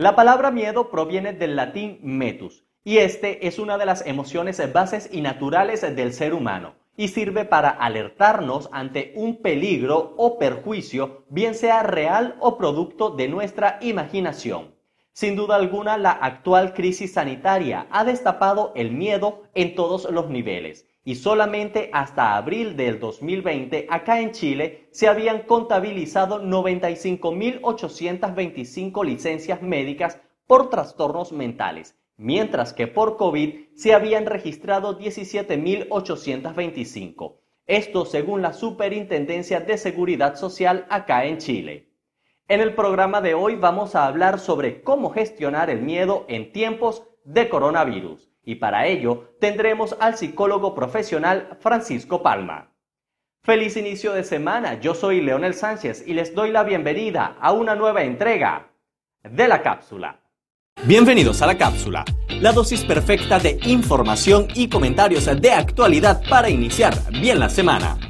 La palabra miedo proviene del latín metus, y este es una de las emociones bases y naturales del ser humano, y sirve para alertarnos ante un peligro o perjuicio, bien sea real o producto de nuestra imaginación. Sin duda alguna, la actual crisis sanitaria ha destapado el miedo en todos los niveles y solamente hasta abril del 2020 acá en Chile se habían contabilizado 95.825 licencias médicas por trastornos mentales, mientras que por COVID se habían registrado 17.825. Esto según la Superintendencia de Seguridad Social acá en Chile. En el programa de hoy vamos a hablar sobre cómo gestionar el miedo en tiempos de coronavirus y para ello tendremos al psicólogo profesional Francisco Palma. Feliz inicio de semana, yo soy Leonel Sánchez y les doy la bienvenida a una nueva entrega de la cápsula. Bienvenidos a la cápsula, la dosis perfecta de información y comentarios de actualidad para iniciar bien la semana.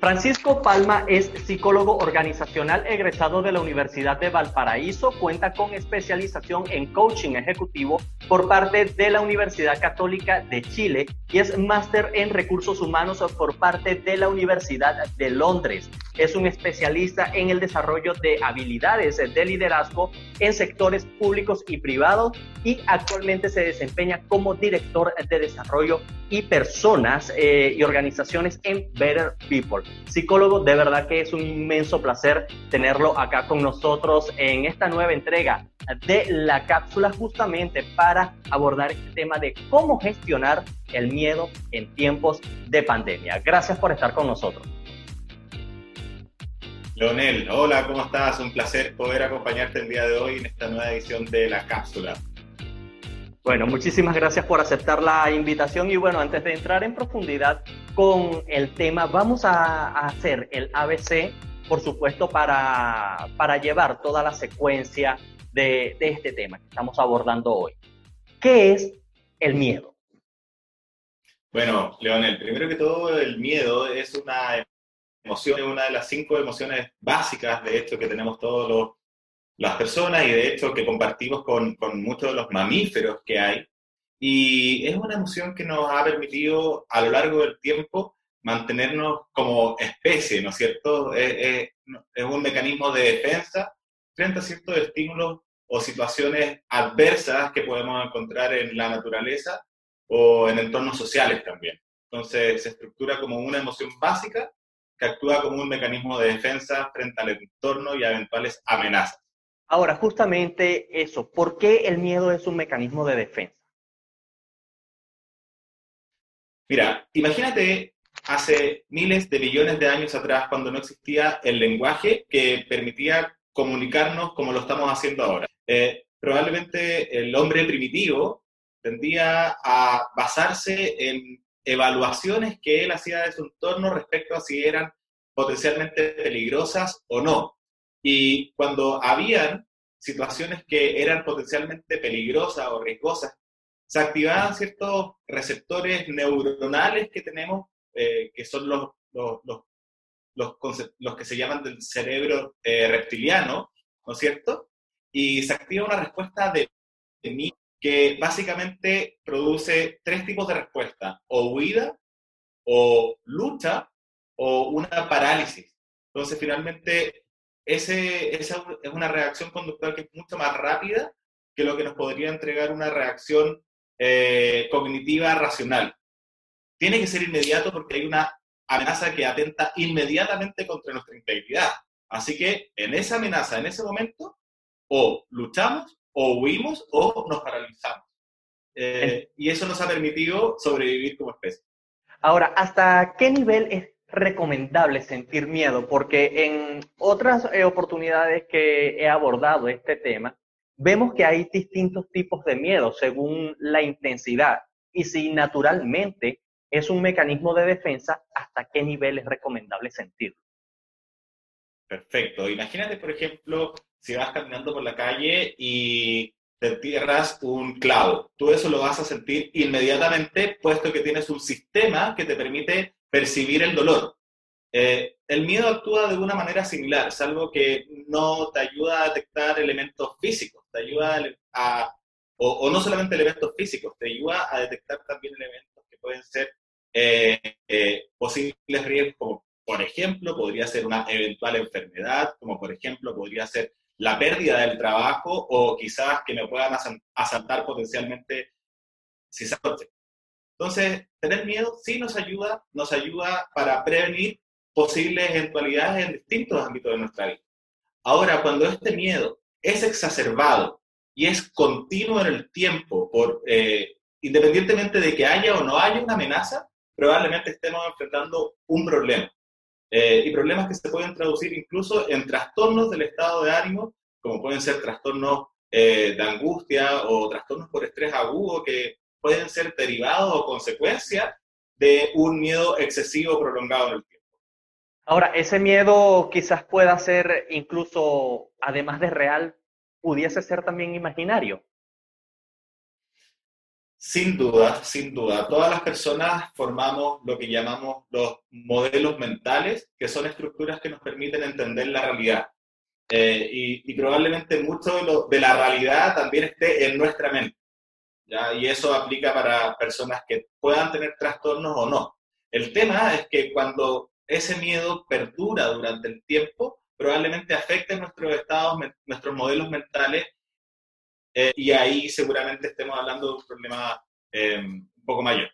Francisco Palma es psicólogo organizacional egresado de la Universidad de Valparaíso, cuenta con especialización en coaching ejecutivo por parte de la Universidad Católica de Chile y es máster en recursos humanos por parte de la Universidad de Londres. Es un especialista en el desarrollo de habilidades de liderazgo en sectores públicos y privados y actualmente se desempeña como director de desarrollo y personas eh, y organizaciones en Better People. Psicólogo, de verdad que es un inmenso placer tenerlo acá con nosotros en esta nueva entrega de la cápsula justamente para abordar este tema de cómo gestionar el miedo en tiempos de pandemia. Gracias por estar con nosotros. Leonel, hola, ¿cómo estás? Un placer poder acompañarte el día de hoy en esta nueva edición de la cápsula. Bueno, muchísimas gracias por aceptar la invitación y bueno, antes de entrar en profundidad con el tema, vamos a, hacer el ABC, por supuesto, para, para llevar toda la secuencia de, este tema que estamos abordando hoy. ¿Qué es el miedo? Bueno, Leonel, primero que todo, el miedo es una emoción, una de las cinco emociones básicas de esto que tenemos todos los las personas y de hecho que compartimos con, con muchos de los mamíferos que hay. Y es una emoción que nos ha permitido a lo largo del tiempo mantenernos como especie, ¿no es cierto? Es, es, un mecanismo de defensa frente a ciertos estímulos o situaciones adversas que podemos encontrar en la naturaleza o en entornos sociales también. Entonces se estructura como una emoción básica que actúa como un mecanismo de defensa frente al entorno y a eventuales amenazas. Ahora, justamente eso, ¿por qué el miedo es un mecanismo de defensa? Mira, imagínate hace miles de millones de años atrás, cuando no existía el lenguaje que permitía comunicarnos como lo estamos haciendo ahora. Eh, probablemente el hombre primitivo tendía a basarse en evaluaciones que él hacía de su entorno respecto a si eran potencialmente peligrosas o no. Y cuando habían situaciones que eran potencialmente peligrosas o riesgosas, se activaban ciertos receptores neuronales que tenemos, eh, que son los, los, los, los, que se llaman del cerebro eh, reptiliano, ¿no es cierto? Y se activa una respuesta de, de mí que básicamente produce tres tipos de respuesta, o huida, o lucha, o una parálisis. Entonces, finalmente, ese, esa es una reacción conductual que es mucho más rápida que lo que nos podría entregar una reacción eh, cognitiva racional. Tiene que ser inmediato porque hay una amenaza que atenta inmediatamente contra nuestra integridad. Así que en esa amenaza, en ese momento, o luchamos, o huimos, o nos paralizamos. Eh, y eso nos ha permitido sobrevivir como especie. Ahora, ¿hasta qué nivel es recomendable sentir miedo, porque en otras eh, oportunidades que he abordado este tema, vemos que hay distintos tipos de miedo según la intensidad y si naturalmente es un mecanismo de defensa, hasta qué nivel es recomendable sentirlo. Perfecto. Imagínate, por ejemplo, si vas caminando por la calle y te entierras un clavo. Tú eso lo vas a sentir inmediatamente, puesto que tienes un sistema que te permite percibir el dolor. Eh, el miedo actúa de una manera similar, es algo que no te ayuda a detectar elementos físicos, te ayuda a, o, no solamente elementos físicos, te ayuda a detectar también elementos que pueden ser eh, eh, posibles riesgos, como por ejemplo podría ser una eventual enfermedad, como por ejemplo podría ser la pérdida del trabajo o quizás que me puedan asaltar potencialmente si Entonces, tener miedo sí nos ayuda, nos ayuda para prevenir posibles eventualidades en distintos ámbitos de nuestra vida. Ahora, cuando este miedo es exacerbado y es continuo en el tiempo, por, eh, independientemente de que haya o no haya una amenaza, probablemente estemos enfrentando un problema. Eh, y problemas que se pueden traducir incluso en trastornos del estado de ánimo, como pueden ser trastornos eh, de angustia o trastornos por estrés agudo que pueden ser derivados o consecuencia de un miedo excesivo prolongado en el tiempo. Ahora, ese miedo quizás pueda ser incluso, además de real, pudiese ser también imaginario. Sin duda, sin duda. Todas las personas formamos lo que llamamos los modelos mentales, que son estructuras que nos permiten entender la realidad. Eh, y, probablemente mucho de, la realidad también esté en nuestra mente. Y eso aplica para personas que puedan tener trastornos o no. El tema es que cuando ese miedo perdura durante el tiempo, probablemente afecte nuestros estados, nuestros modelos mentales, eh, y ahí seguramente estemos hablando de un problema eh, un poco mayor.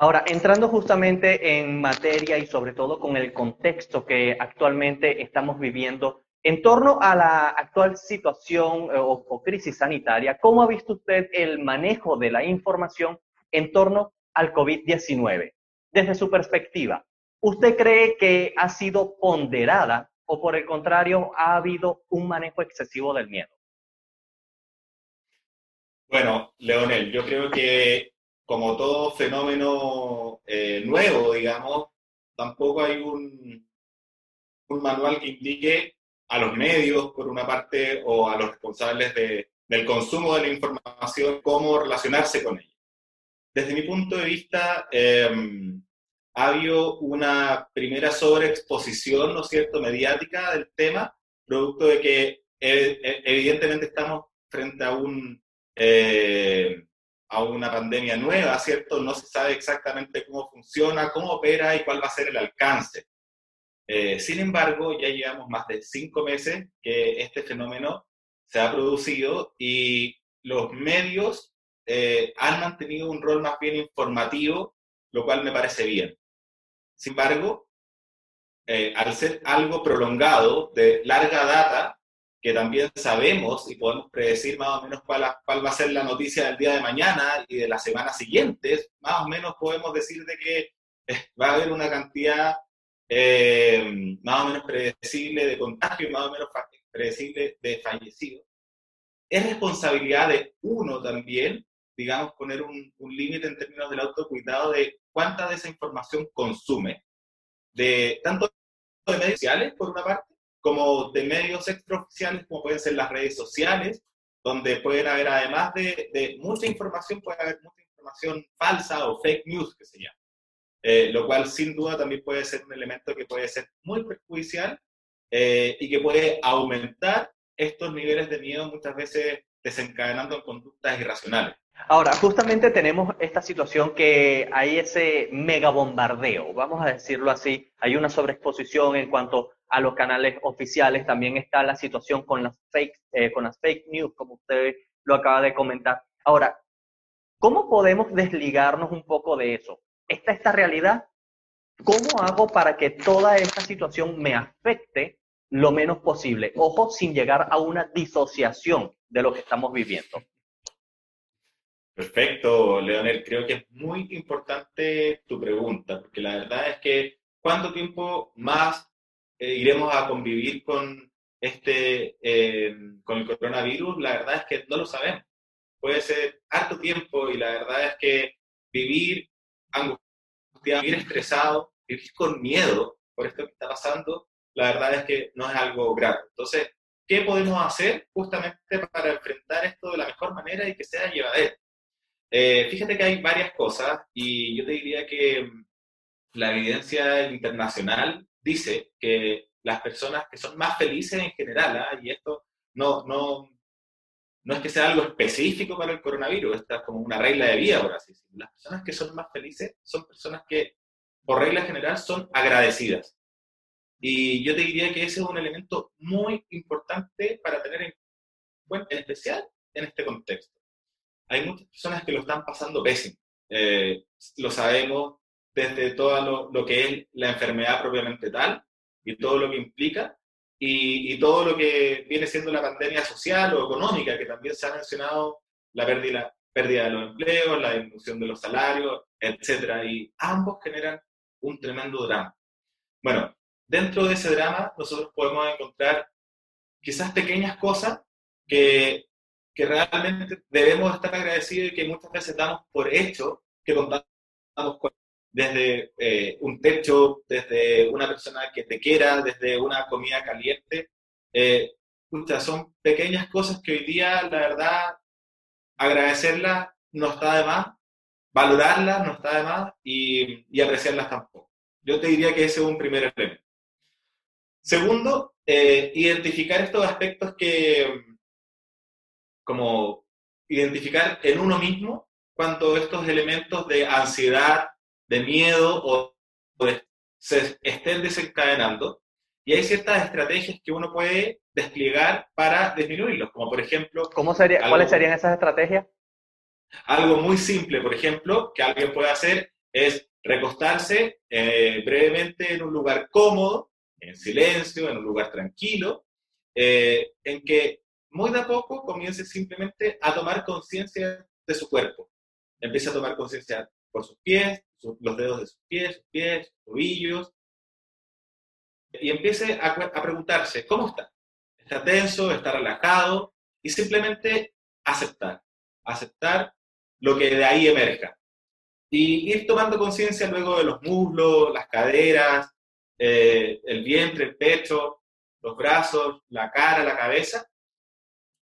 Ahora, entrando justamente en materia y sobre todo con el contexto que actualmente estamos viviendo, en torno a la actual situación eh, o, o, crisis sanitaria, ¿cómo ha visto usted el manejo de la información en torno al COVID-19? Desde su perspectiva, ¿Usted cree que ha sido ponderada o por el contrario ha habido un manejo excesivo del miedo? Bueno, Leonel, yo creo que como todo fenómeno eh, nuevo, digamos, tampoco hay un, un manual que indique a los medios, por una parte, o a los responsables del consumo de la información, cómo relacionarse con ella. Desde mi punto de vista, em, ha habido una primera sobreexposición, ¿no es cierto?, mediática del tema, producto de que eh, eh, evidentemente estamos frente a, un, eh, a una pandemia nueva, ¿cierto? No se sabe exactamente cómo funciona, cómo opera y cuál va a ser el alcance. Sin embargo, ya llevamos más de cinco meses que este fenómeno se ha producido y los medios han mantenido un rol más bien informativo, lo cual me parece bien. Sin embargo, eh, al ser algo prolongado, de larga data, que también sabemos y podemos predecir más o menos cuál, cuál, va a ser la noticia del día de mañana y de las semanas siguientes, más o menos podemos decir de que eh, va a haber una cantidad eh, más o menos predecible de contagio y más o menos predecible de fallecidos. Es responsabilidad de uno también, digamos, poner un, un límite en términos del autocuidado de cuánta de esa información consume, de tanto de medios sociales, por una parte, como de medios extraoficiales, como pueden ser las redes sociales, donde pueden haber, además de, mucha información, puede haber mucha información falsa o fake news, que se llama. Eh, lo cual sin duda también puede ser un elemento que puede ser muy perjudicial eh, y que puede aumentar estos niveles de miedo muchas veces desencadenando en conductas irracionales. Ahora, justamente tenemos esta situación que hay ese mega bombardeo, vamos a decirlo así, hay una sobreexposición en cuanto a los canales oficiales, también está la situación con las fake, eh, con las fake news, como usted lo acaba de comentar. Ahora, ¿cómo podemos desligarnos un poco de eso? ¿Está esta realidad? ¿Cómo hago para que toda esta situación me afecte lo menos posible? Ojo, sin llegar a una disociación de lo que estamos viviendo. Perfecto, Leonel. Creo que es muy importante tu pregunta, porque la verdad es que ¿cuánto tiempo más eh, iremos a convivir con este, eh, con el coronavirus? La verdad es que no lo sabemos. Puede ser harto tiempo y la verdad es que vivir angustiado, vivir estresado, vivir con miedo por esto que está pasando, la verdad es que no es algo grave. Entonces, ¿qué podemos hacer justamente para enfrentar esto de la mejor manera y que sea llevadero? Eh, fíjate que hay varias cosas y yo te diría que mm, la evidencia internacional dice que las personas que son más felices en general, ¿ah? y esto no, no, no es que sea algo específico para el coronavirus, esta es como una regla de vida, por así. Las personas que son más felices son personas que, por regla general, son agradecidas. Y yo te diría que ese es un elemento muy importante para tener en cuenta, en especial en este contexto. Hay muchas personas que lo están pasando pésimo. Eh, lo sabemos desde todo lo, que es la enfermedad propiamente tal y todo lo que implica, y, todo lo que viene siendo la pandemia social o económica, que también se ha mencionado, la pérdida, pérdida de los empleos, la disminución de los salarios, etc. Y ambos generan un tremendo drama. Bueno, dentro de ese drama nosotros podemos encontrar quizás pequeñas cosas que, que realmente debemos estar agradecidos y que muchas veces damos por hecho que contamos con desde eh, un techo, desde una persona que te quiera, desde una comida caliente. Eh, son pequeñas cosas que hoy día, la verdad, agradecerlas no está de más, valorarlas no está de más y, y apreciarlas tampoco. Yo te diría que ese es un primer elemento. Segundo, eh, identificar estos aspectos que, como identificar en uno mismo cuando estos elementos de ansiedad, de miedo o, se estén desencadenando. Y hay ciertas estrategias que uno puede desplegar para disminuirlos, como por ejemplo... ¿Cómo sería, ¿Cuáles serían esas estrategias? Algo muy simple, por ejemplo, que alguien puede hacer es recostarse eh, brevemente en un lugar cómodo, en silencio, en un lugar tranquilo, eh, en que muy de a poco comience simplemente a tomar conciencia de su cuerpo. Empiece a tomar conciencia por sus pies, los dedos de sus pies, sus pies, tobillos, y empiece a, preguntarse, ¿cómo está? ¿Está tenso? ¿Está relajado? Y simplemente aceptar, aceptar lo que de ahí emerja. Y ir tomando conciencia luego de los muslos, las caderas, eh, el vientre, el pecho, los brazos, la cara, la cabeza,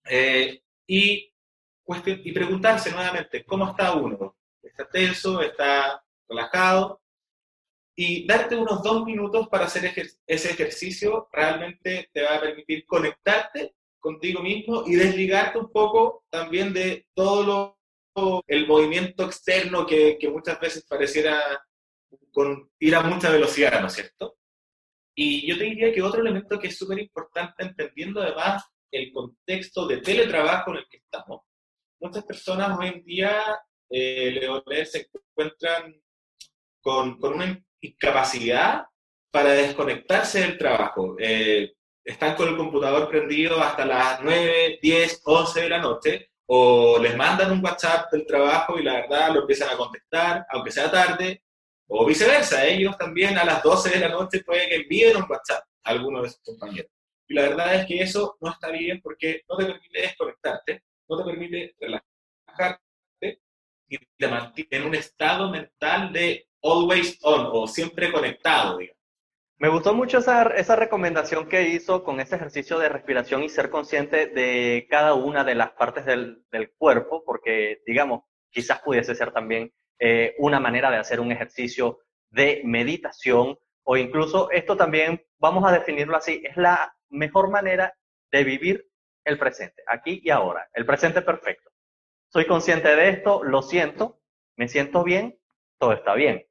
eh, y, y preguntarse nuevamente, ¿cómo está uno? ¿Está tenso? ¿Está relajado, y darte unos dos minutos para hacer ese ejercicio realmente te va a permitir conectarte contigo mismo y desligarte un poco también de todo lo, el movimiento externo que, que muchas veces pareciera con ir a mucha velocidad, ¿no es cierto? Y yo te diría que otro elemento que es súper importante, entendiendo además el contexto de teletrabajo en el que estamos, muchas personas hoy en día, eh, se encuentran con, una incapacidad para desconectarse del trabajo. Eh, están con el computador prendido hasta las 9, 10, 11 de la noche, o les mandan un WhatsApp del trabajo y la verdad lo empiezan a contestar, aunque sea tarde, o viceversa, ellos también a las 12 de la noche pueden que envíen un WhatsApp a alguno de sus compañeros. Y la verdad es que eso no está bien porque no te permite desconectarte, no te permite relajarte y te mantiene en un estado mental de always on o siempre conectado. Me gustó mucho esa, esa recomendación que hizo con ese ejercicio de respiración y ser consciente de cada una de las partes del, del cuerpo, porque, digamos, quizás pudiese ser también eh, una manera de hacer un ejercicio de meditación o incluso esto también, vamos a definirlo así, es la mejor manera de vivir el presente, aquí y ahora, el presente perfecto. Soy consciente de esto, lo siento, me siento bien, todo está bien.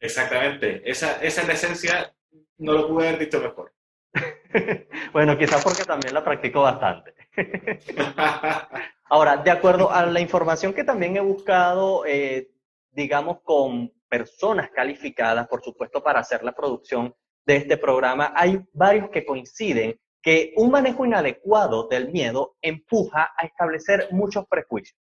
Exactamente, esa, esa es la esencia, no lo pude haber dicho mejor. bueno, quizás porque también la practico bastante. Ahora, de acuerdo a la información que también he buscado, eh, digamos, con personas calificadas, por supuesto, para hacer la producción de este programa, hay varios que coinciden que un manejo inadecuado del miedo empuja a establecer muchos prejuicios.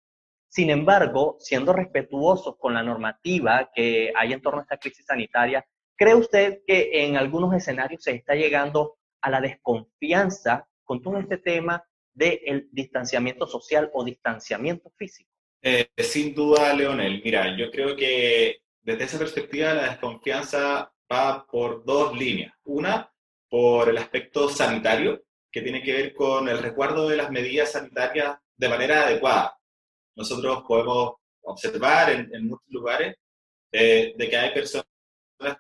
Sin embargo, siendo respetuosos con la normativa que hay en torno a esta crisis sanitaria, ¿cree usted que en algunos escenarios se está llegando a la desconfianza con todo este tema del distanciamiento social o distanciamiento físico? Eh, sin duda, Leonel. Mira, yo creo que desde esa perspectiva la desconfianza va por dos líneas. Una, por el aspecto sanitario, que tiene que ver con el resguardo de las medidas sanitarias de manera adecuada nosotros podemos observar en, muchos lugares eh, de que hay personas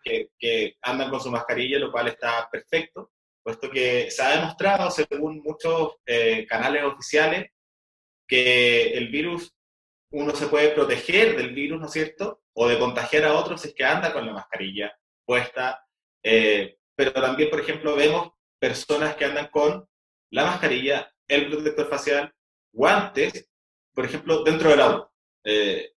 que, que andan con su mascarilla, lo cual está perfecto, puesto que se ha demostrado, según muchos eh, canales oficiales, que el virus, uno se puede proteger del virus, ¿no es cierto? O de contagiar a otros si es que anda con la mascarilla puesta. Eh, pero también, por ejemplo, vemos personas que andan con la mascarilla, el protector facial, guantes, por ejemplo, dentro del auto. Eh,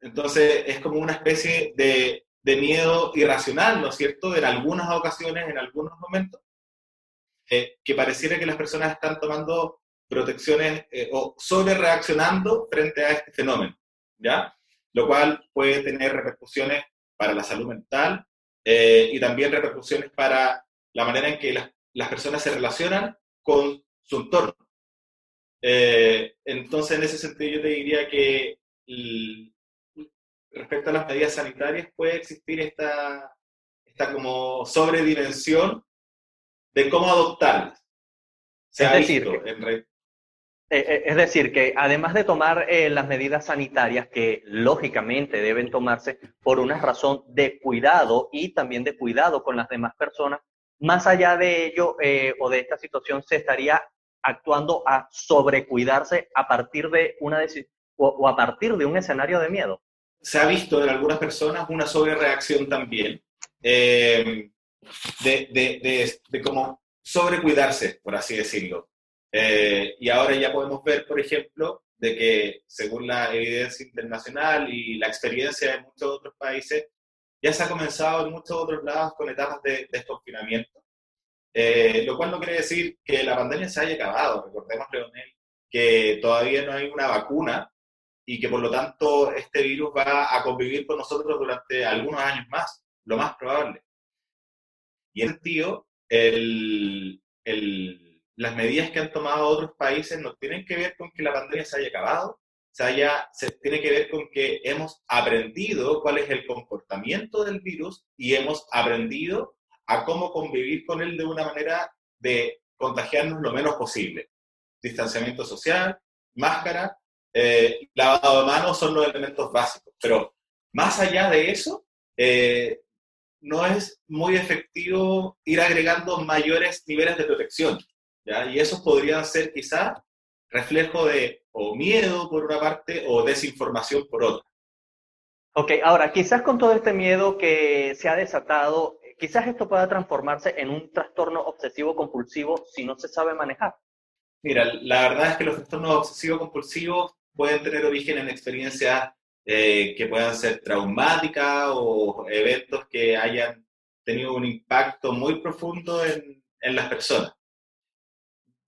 entonces, es como una especie de, de, miedo irracional, ¿no es cierto?, en algunas ocasiones, en algunos momentos, eh, que pareciera que las personas están tomando protecciones eh, o sobre reaccionando frente a este fenómeno, ¿ya? Lo cual puede tener repercusiones para la salud mental y también repercusiones para la manera en que las, las personas se relacionan con su entorno. Eh, entonces, en ese sentido, yo te diría que respecto a las medidas sanitarias puede existir esta, esta como sobredimensión de cómo adoptarlas. Se es, decir, eh, eh, es decir, que además de tomar las medidas sanitarias que lógicamente deben tomarse por una razón de cuidado y también de cuidado con las demás personas, más allá de ello o de esta situación se estaría actuando a sobrecuidarse a partir de una o, a partir de un escenario de miedo. Se ha visto en algunas personas una sobrereacción también, eh, de, de, de, cómo sobrecuidarse, por así decirlo. Eh, y ahora ya podemos ver, por ejemplo, de que según la evidencia internacional y la experiencia de muchos otros países, ya se ha comenzado en muchos otros lados con etapas de desconfinamiento eh, lo cual no quiere decir que la pandemia se haya acabado. Recordemos, Leonel, que todavía no hay una vacuna y que por lo tanto este virus va a convivir con nosotros durante algunos años más, lo más probable. Y en ese sentido, el, el, las medidas que han tomado otros países no tienen que ver con que la pandemia se haya acabado, se, haya, se tiene que ver con que hemos aprendido cuál es el comportamiento del virus y hemos aprendido a cómo convivir con él de una manera de contagiarnos lo menos posible. Distanciamiento social, máscara, eh, lavado de manos son los elementos básicos, pero más allá de eso, eh, no es muy efectivo ir agregando mayores niveles de protección. ¿ya? Y esos podrían ser quizás reflejo de o miedo por una parte o desinformación por otra. Ok, ahora quizás con todo este miedo que se ha desatado, Quizás esto pueda transformarse en un trastorno obsesivo compulsivo si no se sabe manejar. Mira, la verdad es que los trastornos obsesivos compulsivos pueden tener origen en experiencias eh, que puedan ser traumáticas o eventos que hayan tenido un impacto muy profundo en, en las personas.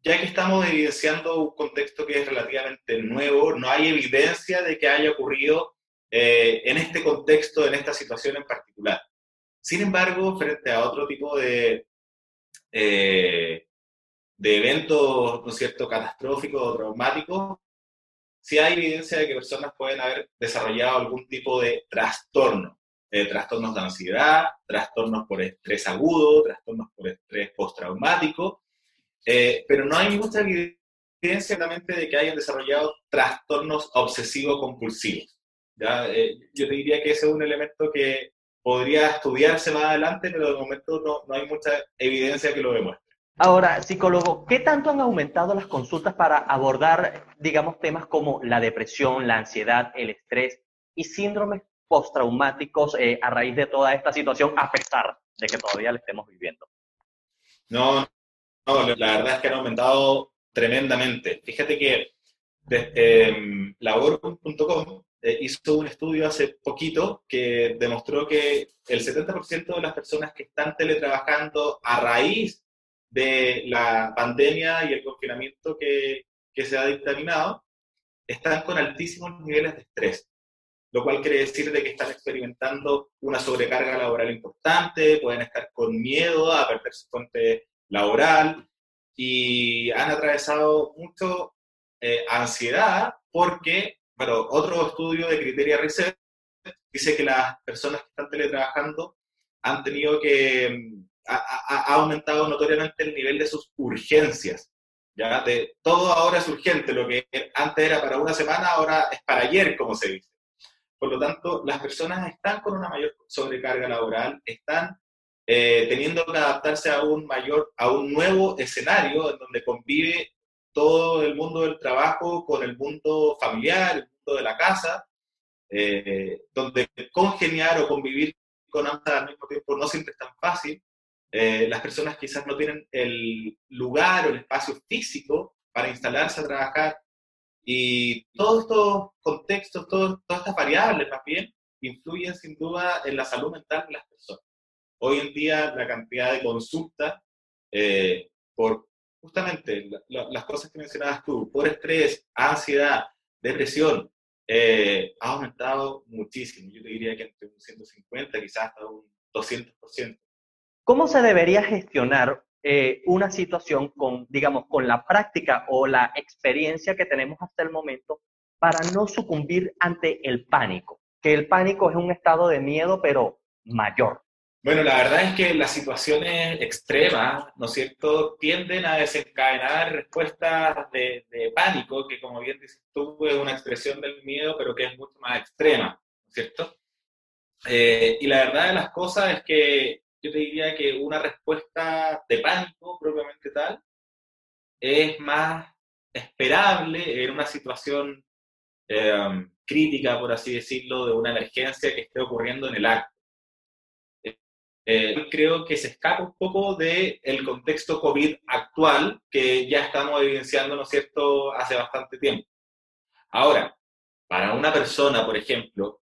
Ya que estamos evidenciando un contexto que es relativamente nuevo, no hay evidencia de que haya ocurrido eh, en este contexto, en esta situación en particular. Sin embargo, frente a otro tipo de, eh, de eventos, ¿no cierto?, catastróficos o traumáticos, sí hay evidencia de que personas pueden haber desarrollado algún tipo de trastorno, eh, trastornos de ansiedad, trastornos por estrés agudo, trastornos por estrés postraumático, eh, pero no hay mucha evidencia realmente de que hayan desarrollado trastornos obsesivo-compulsivos. yo te diría que ese es un elemento que podría estudiarse más adelante, pero de momento no, no hay mucha evidencia que lo demuestre. Ahora, psicólogo, ¿qué tanto han aumentado las consultas para abordar, digamos, temas como la depresión, la ansiedad, el estrés y síndromes postraumáticos eh, a raíz de toda esta situación, a pesar de que todavía la estemos viviendo? No, no, la verdad es que han aumentado tremendamente. Fíjate que eh, labor.com eh, hizo un estudio hace poquito que demostró que el 70% de las personas que están teletrabajando a raíz de la pandemia y el confinamiento que, que se ha dictaminado están con altísimos niveles de estrés, lo cual quiere decir de que están experimentando una sobrecarga laboral importante, pueden estar con miedo a perder su fuente laboral y han atravesado mucho eh, ansiedad porque pero otro estudio de Criteria Research dice que las personas que están teletrabajando han tenido que, ha, aumentado notoriamente el nivel de sus urgencias. ¿ya? De, todo ahora es urgente, lo que antes era para una semana, ahora es para ayer, como se dice. Por lo tanto, las personas están con una mayor sobrecarga laboral, están eh, teniendo que adaptarse a un mayor, a un nuevo escenario en donde convive todo el mundo del trabajo con el mundo familiar, el mundo de la casa, eh, donde congeniar o convivir con ambas al mismo tiempo no siempre es tan fácil. Eh, las personas quizás no tienen el lugar o el espacio físico para instalarse a trabajar y todos estos contextos, todas estas variables más bien, influyen sin duda en la salud mental de las personas. Hoy en día la cantidad de consultas eh, por justamente las cosas que mencionabas tú, por estrés, ansiedad, depresión, eh, ha aumentado muchísimo. Yo te diría que entre un 150, quizás hasta un 200%. ¿Cómo se debería gestionar eh, una situación con, digamos, con la práctica o la experiencia que tenemos hasta el momento para no sucumbir ante el pánico? Que el pánico es un estado de miedo, pero mayor. Bueno, la verdad es que las situaciones extremas, ¿no es cierto?, tienden a desencadenar respuestas de, pánico, que como bien dices tú, es una expresión del miedo, pero que es mucho más extrema, ¿no es cierto? Eh, y la verdad de las cosas es que yo te diría que una respuesta de pánico propiamente tal es más esperable en una situación eh, crítica, por así decirlo, de una emergencia que esté ocurriendo en el acto. Eh, creo que se escapa un poco del el contexto COVID actual que ya estamos evidenciando, ¿no es cierto?, hace bastante tiempo. Ahora, para una persona, por ejemplo,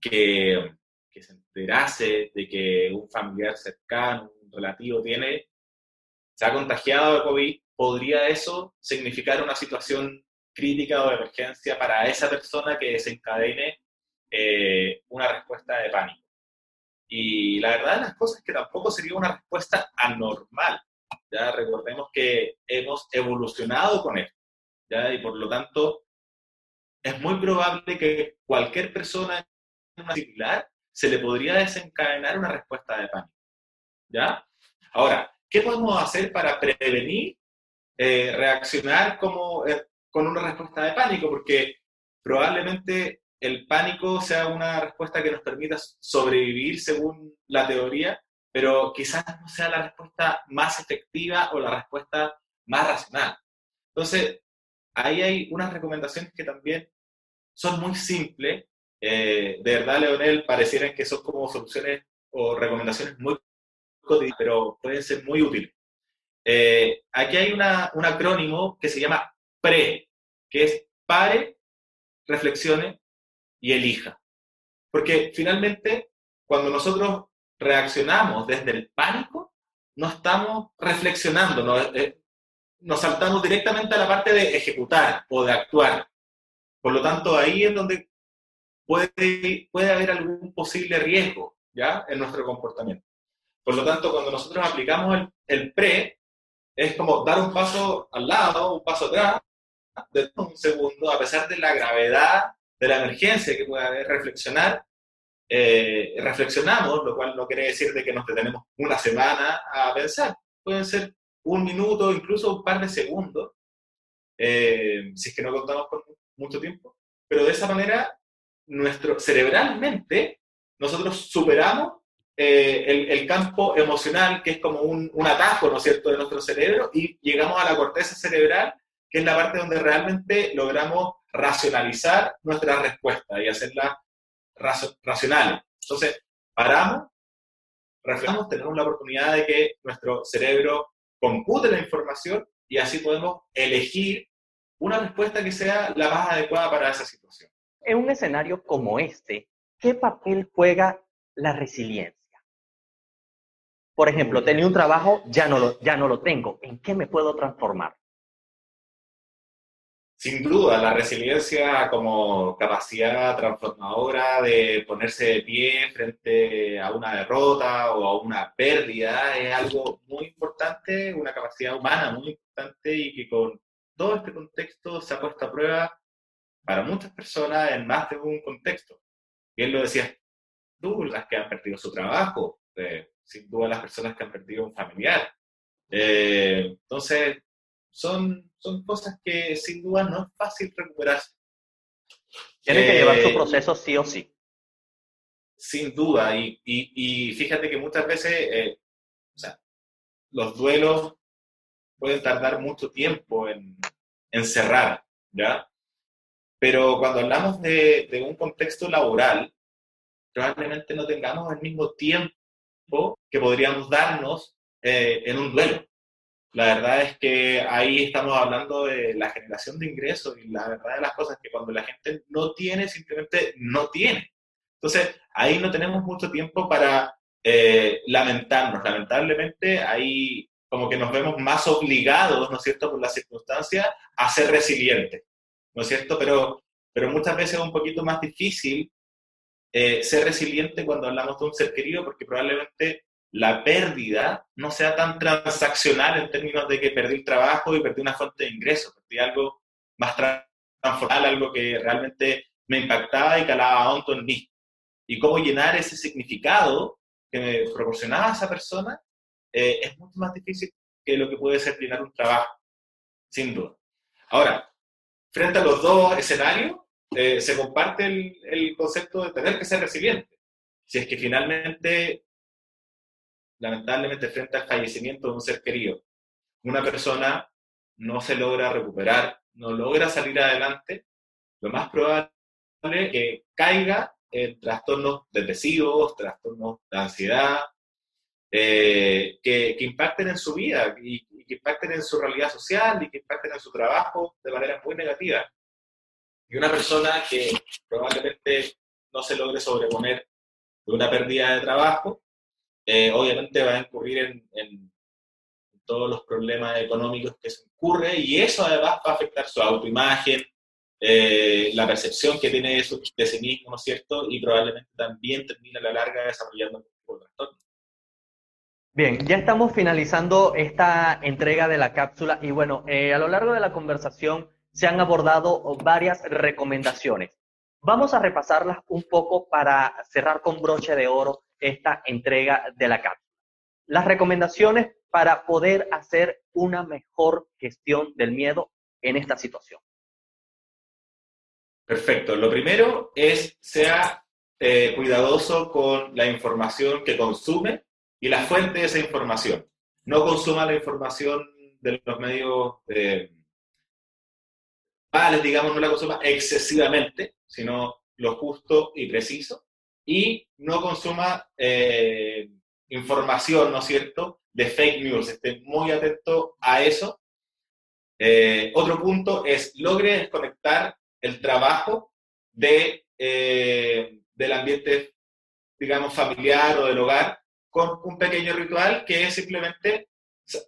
que, que se enterase de que un familiar cercano, un relativo tiene, se ha contagiado de COVID, podría eso significar una situación crítica o de emergencia para esa persona que desencadene eh, una respuesta de pánico. Y la verdad de las cosas es que tampoco sería una respuesta anormal. Ya recordemos que hemos evolucionado con esto. ¿ya? Y por lo tanto, es muy probable que cualquier persona en una similar se le podría desencadenar una respuesta de pánico. ¿Ya? Ahora, ¿qué podemos hacer para prevenir eh, reaccionar como, eh, con una respuesta de pánico? Porque probablemente el pánico sea una respuesta que nos permita sobrevivir según la teoría, pero quizás no sea la respuesta más efectiva o la respuesta más racional. Entonces, ahí hay unas recomendaciones que también son muy simples. Eh, de verdad, Leonel, parecieran que son como soluciones o recomendaciones muy cotidianas, pero pueden ser muy útiles. Eh, aquí hay una, un acrónimo que se llama PRE, que es pare, reflexione, y elija. Porque finalmente, cuando nosotros reaccionamos desde el pánico, no estamos reflexionando, no, eh, nos saltamos directamente a la parte de ejecutar o de actuar. Por lo tanto, ahí es donde puede, puede haber algún posible riesgo ¿ya? en nuestro comportamiento. Por lo tanto, cuando nosotros aplicamos el, el pre, es como dar un paso al lado, un paso atrás, de un segundo, a pesar de la gravedad de la emergencia que puede haber, reflexionar. Eh, reflexionamos, lo cual no quiere decir de que nos detenemos una semana a pensar. Pueden ser un minuto, incluso un par de segundos, eh, si es que no contamos con mucho tiempo. Pero de esa manera, nuestro, cerebralmente, nosotros superamos eh, el, el, campo emocional, que es como un, un, atajo, ¿no es cierto?, de nuestro cerebro, y llegamos a la corteza cerebral, que es la parte donde realmente logramos racionalizar nuestra respuesta y hacerla racionales. Entonces, paramos, reflexionamos, tenemos la oportunidad de que nuestro cerebro compute la información y así podemos elegir una respuesta que sea la más adecuada para esa situación. En un escenario como este, ¿qué papel juega la resiliencia? Por ejemplo, tenía un trabajo, ya no lo, ya no lo tengo. ¿En qué me puedo transformar? Sin duda, la resiliencia como capacidad transformadora de ponerse de pie frente a una derrota o a una pérdida es algo muy importante, una capacidad humana muy importante y que con todo este contexto se ha puesto a prueba para muchas personas en más de un contexto. Bien lo decías tú, que han perdido su trabajo, eh, sin duda las personas que han perdido un familiar. Eh, entonces, son, son cosas que sin duda no es fácil recuperarse. Tienen que llevar su eh, proceso sí o sí. Sin duda, y, y, fíjate que muchas veces eh, o sea, los duelos pueden tardar mucho tiempo en, en cerrar, ¿ya? Pero cuando hablamos de, de, un contexto laboral, probablemente no tengamos el mismo tiempo que podríamos darnos eh, en un duelo. La verdad es que ahí estamos hablando de la generación de ingresos y la verdad de las cosas es que cuando la gente no tiene, simplemente no tiene. Entonces, ahí no tenemos mucho tiempo para eh, lamentarnos. Lamentablemente, ahí como que nos vemos más obligados, ¿no es cierto?, por las circunstancias a ser resilientes, ¿no es cierto? Pero, pero muchas veces es un poquito más difícil eh, ser resiliente cuando hablamos de un ser querido porque probablemente la pérdida no sea tan transaccional en términos de que perdí el trabajo y perdí una fuente de ingresos, perdí algo más transformal, algo que realmente me impactaba y calaba hondo en mí. Y cómo llenar ese significado que me proporcionaba esa persona eh, es mucho más difícil que lo que puede ser llenar un trabajo, sin duda. Ahora, frente a los dos escenarios, eh, se comparte el, el concepto de tener que ser resiliente. Si es que finalmente lamentablemente frente al fallecimiento de un ser querido, una persona no se logra recuperar, no logra salir adelante, lo más probable es que caiga en trastornos depresivos, trastornos de ansiedad, eh, que, impacten en su vida y, que impacten en su realidad social y que impacten en su trabajo de manera muy negativa. Y una persona que probablemente no se logre sobreponer de una pérdida de trabajo, eh, obviamente va a incurrir en, todos los problemas económicos que se incurre y eso además va a afectar su autoimagen, eh, la percepción que tiene de, su, sí mismo, ¿no es cierto? Y probablemente también termina a la larga desarrollando un tipo de trastorno. Bien, ya estamos finalizando esta entrega de la cápsula y bueno, eh, a lo largo de la conversación se han abordado varias recomendaciones. Vamos a repasarlas un poco para cerrar con broche de oro esta entrega de la cápsula. Las recomendaciones para poder hacer una mejor gestión del miedo en esta situación. Perfecto. Lo primero es sea eh, cuidadoso con la información que consume y la fuente de esa información. No consuma la información de los medios eh, digamos, no la consuma excesivamente, sino lo justo y preciso y no consuma eh, información, ¿no es cierto?, de fake news. Esté muy atento a eso. Eh, otro punto es logre desconectar el trabajo de, eh, del ambiente, digamos, familiar o del hogar con un pequeño ritual que es simplemente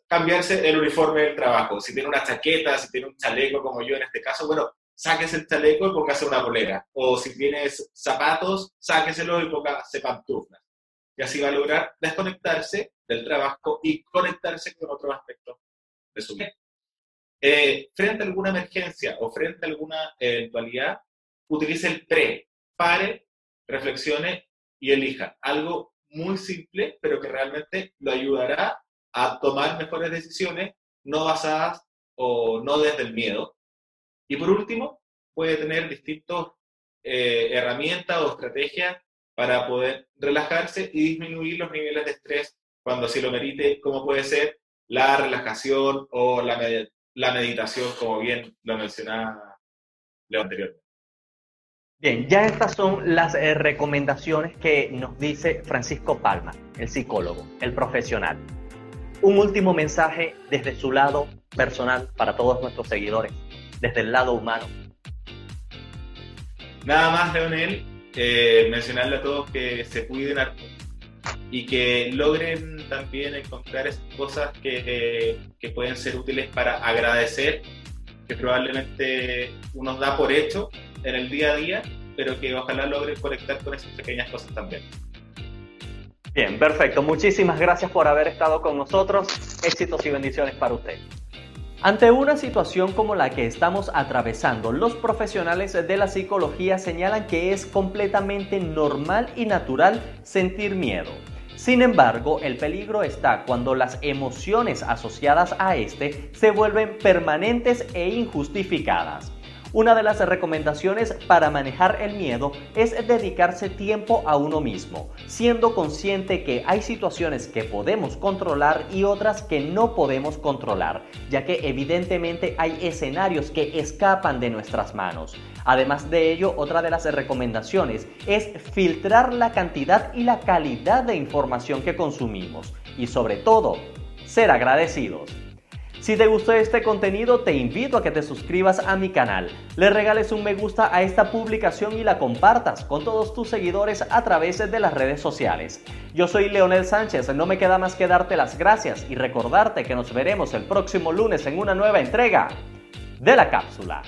cambiarse el uniforme del trabajo. Si tiene una chaqueta, si tiene un chaleco como yo en este caso, bueno, sáquese el chaleco y póngase una bolera. O si tienes zapatos, sáqueselo y póngase pantuflas. Y así va a lograr desconectarse del trabajo y conectarse con otros aspectos de su vida. Eh, frente a alguna emergencia o frente a alguna eventualidad, utilice el pre, pare, reflexione y elija. Algo muy simple, pero que realmente lo ayudará a tomar mejores decisiones, no basadas o no desde el miedo, y por último, puede tener distintas eh, herramientas o estrategias para poder relajarse y disminuir los niveles de estrés cuando así lo merite, como puede ser la relajación o la, meditación, como bien lo mencionaba Leo anteriormente. Bien, ya estas son las eh, recomendaciones que nos dice Francisco Palma, el psicólogo, el profesional. Un último mensaje desde su lado personal para todos nuestros seguidores desde el lado humano. Nada más, Leonel, eh, mencionarle a todos que se cuiden y que logren también encontrar esas cosas que, que pueden ser útiles para agradecer, que probablemente uno da por hecho en el día a día, pero que ojalá logren conectar con esas pequeñas cosas también. Bien, perfecto. Muchísimas gracias por haber estado con nosotros. Éxitos y bendiciones para usted. Ante una situación como la que estamos atravesando, los profesionales de la psicología señalan que es completamente normal y natural sentir miedo. Sin embargo, el peligro está cuando las emociones asociadas a este se vuelven permanentes e injustificadas. Una de las recomendaciones para manejar el miedo es dedicarse tiempo a uno mismo, siendo consciente que hay situaciones que podemos controlar y otras que no podemos controlar, ya que evidentemente hay escenarios que escapan de nuestras manos. Además de ello, otra de las recomendaciones es filtrar la cantidad y la calidad de información que consumimos y sobre todo, ser agradecidos. Si te gustó este contenido, te invito a que te suscribas a mi canal, le regales un me gusta a esta publicación y la compartas con todos tus seguidores a través de las redes sociales. Yo soy Leonel Sánchez, no me queda más que darte las gracias y recordarte que nos veremos el próximo lunes en una nueva entrega de la cápsula.